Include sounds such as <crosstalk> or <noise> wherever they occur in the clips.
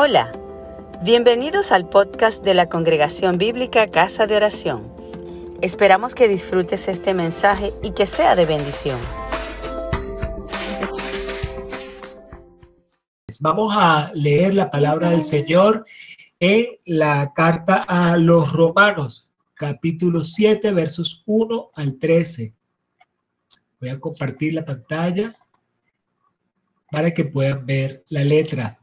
Hola, bienvenidos al podcast de la Congregación Bíblica Casa de Oración. Esperamos que disfrutes este mensaje y que sea de bendición. Vamos a leer la palabra del Señor en la carta a los romanos, capítulo 7, versos 1 al 13. Voy a compartir la pantalla para que puedan ver la letra.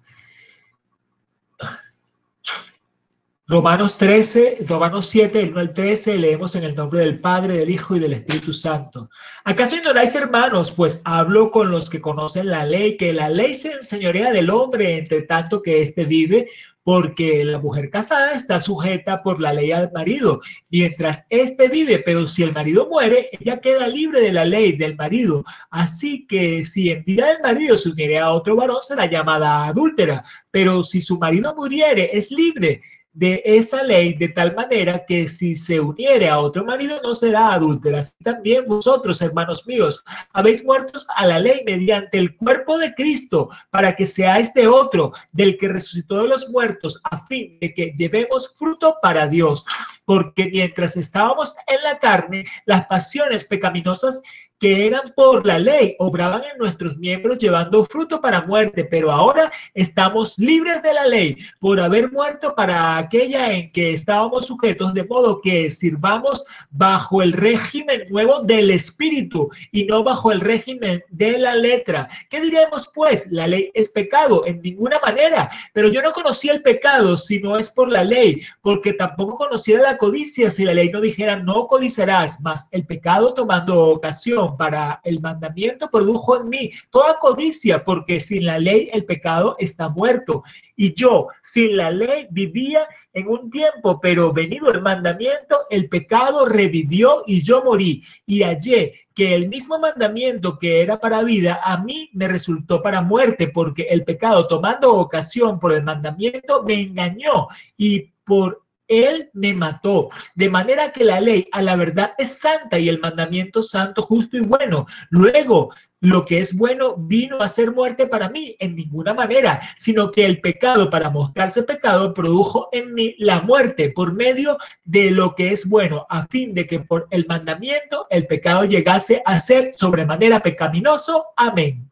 Romanos 13, Romanos 7, el 1 al 13, leemos en el nombre del Padre, del Hijo y del Espíritu Santo. ¿Acaso ignoráis, hermanos? Pues hablo con los que conocen la ley, que la ley se enseñorea del hombre entre tanto que éste vive, porque la mujer casada está sujeta por la ley al marido, mientras éste vive, pero si el marido muere, ella queda libre de la ley del marido. Así que si en vida del marido se uniere a otro varón, será llamada adúltera, pero si su marido muriere, es libre de esa ley de tal manera que si se uniere a otro marido no será adúltera. Así también vosotros, hermanos míos, habéis muertos a la ley mediante el cuerpo de Cristo para que sea este otro del que resucitó de los muertos a fin de que llevemos fruto para Dios. Porque mientras estábamos en la carne, las pasiones pecaminosas que eran por la ley, obraban en nuestros miembros llevando fruto para muerte, pero ahora estamos libres de la ley por haber muerto para aquella en que estábamos sujetos, de modo que sirvamos bajo el régimen nuevo del espíritu y no bajo el régimen de la letra. ¿Qué diremos pues? La ley es pecado en ninguna manera, pero yo no conocía el pecado si no es por la ley, porque tampoco conocía la codicia si la ley no dijera no codiciarás, más el pecado tomando ocasión para el mandamiento produjo en mí toda codicia, porque sin la ley el pecado está muerto. Y yo sin la ley vivía en un tiempo, pero venido el mandamiento, el pecado revivió y yo morí. Y hallé que el mismo mandamiento que era para vida, a mí me resultó para muerte, porque el pecado tomando ocasión por el mandamiento me engañó y por él me mató. De manera que la ley a la verdad es santa y el mandamiento santo, justo y bueno. Luego, lo que es bueno vino a ser muerte para mí en ninguna manera, sino que el pecado para mostrarse pecado produjo en mí la muerte por medio de lo que es bueno, a fin de que por el mandamiento el pecado llegase a ser sobremanera pecaminoso. Amén.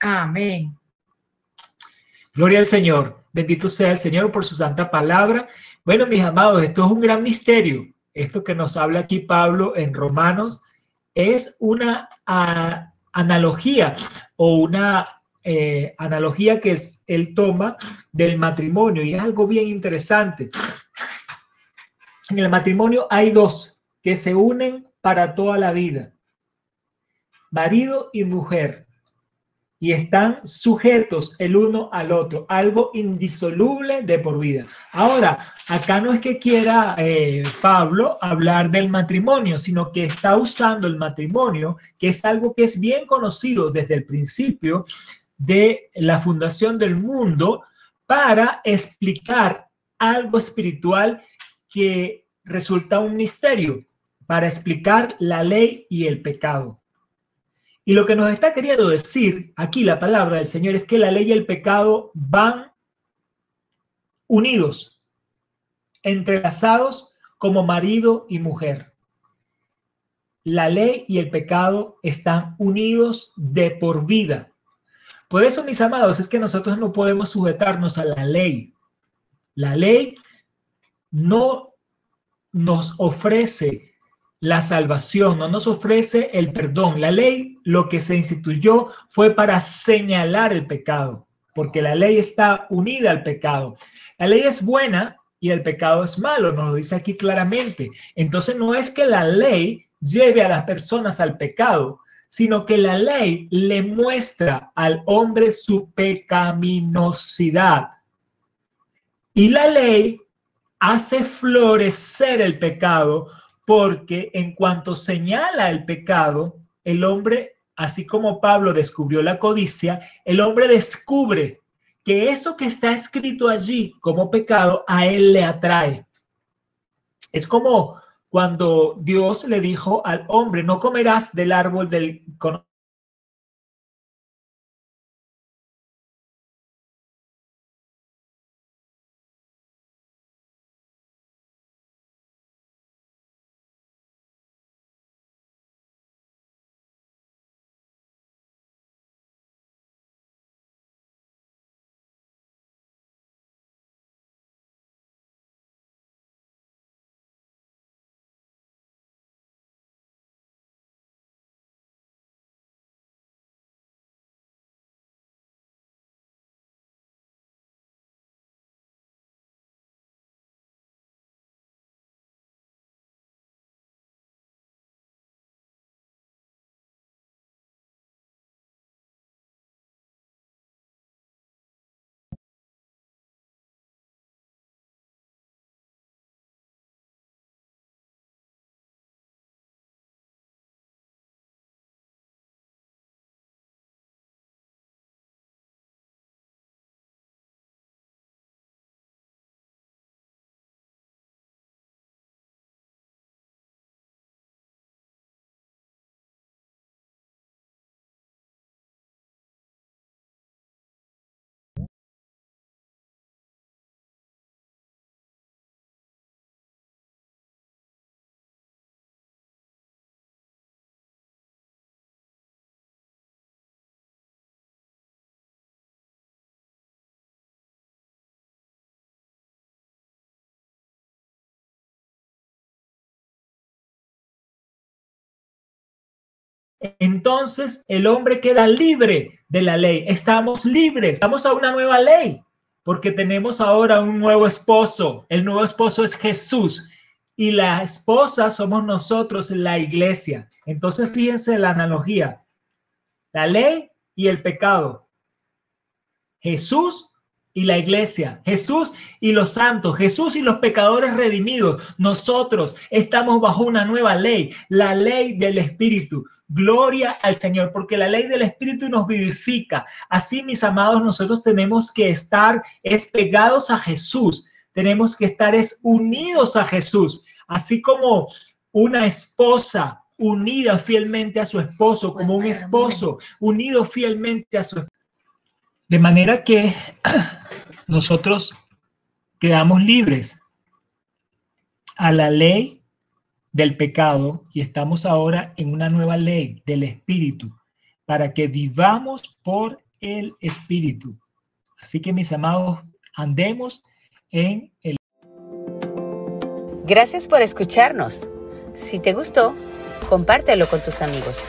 Amén. Gloria al Señor. Bendito sea el Señor por su santa palabra bueno, mis amados, esto es un gran misterio. Esto que nos habla aquí Pablo en Romanos es una analogía o una eh, analogía que es, él toma del matrimonio y es algo bien interesante. En el matrimonio hay dos que se unen para toda la vida, marido y mujer y están sujetos el uno al otro, algo indisoluble de por vida. Ahora, acá no es que quiera eh, Pablo hablar del matrimonio, sino que está usando el matrimonio, que es algo que es bien conocido desde el principio de la fundación del mundo, para explicar algo espiritual que resulta un misterio, para explicar la ley y el pecado. Y lo que nos está queriendo decir aquí la palabra del Señor es que la ley y el pecado van unidos, entrelazados como marido y mujer. La ley y el pecado están unidos de por vida. Por eso, mis amados, es que nosotros no podemos sujetarnos a la ley. La ley no nos ofrece la salvación, no nos ofrece el perdón. La ley lo que se instituyó fue para señalar el pecado, porque la ley está unida al pecado. La ley es buena y el pecado es malo, nos lo dice aquí claramente. Entonces no es que la ley lleve a las personas al pecado, sino que la ley le muestra al hombre su pecaminosidad. Y la ley hace florecer el pecado porque en cuanto señala el pecado, el hombre, así como Pablo descubrió la codicia, el hombre descubre que eso que está escrito allí como pecado a él le atrae. Es como cuando Dios le dijo al hombre, no comerás del árbol del entonces el hombre queda libre de la ley. Estamos libres, estamos a una nueva ley, porque tenemos ahora un nuevo esposo. El nuevo esposo es Jesús y la esposa somos nosotros, la iglesia. Entonces fíjense la analogía. La ley y el pecado. Jesús y la iglesia, Jesús y los santos, Jesús y los pecadores redimidos. Nosotros estamos bajo una nueva ley, la ley del Espíritu. Gloria al Señor, porque la ley del Espíritu nos vivifica. Así, mis amados, nosotros tenemos que estar espegados a Jesús, tenemos que estar es unidos a Jesús, así como una esposa unida fielmente a su esposo, como un esposo unido fielmente a su esposo. De manera que <clears throat> nosotros quedamos libres a la ley del pecado y estamos ahora en una nueva ley del Espíritu para que vivamos por el Espíritu. Así que mis amados, andemos en el... Gracias por escucharnos. Si te gustó, compártelo con tus amigos.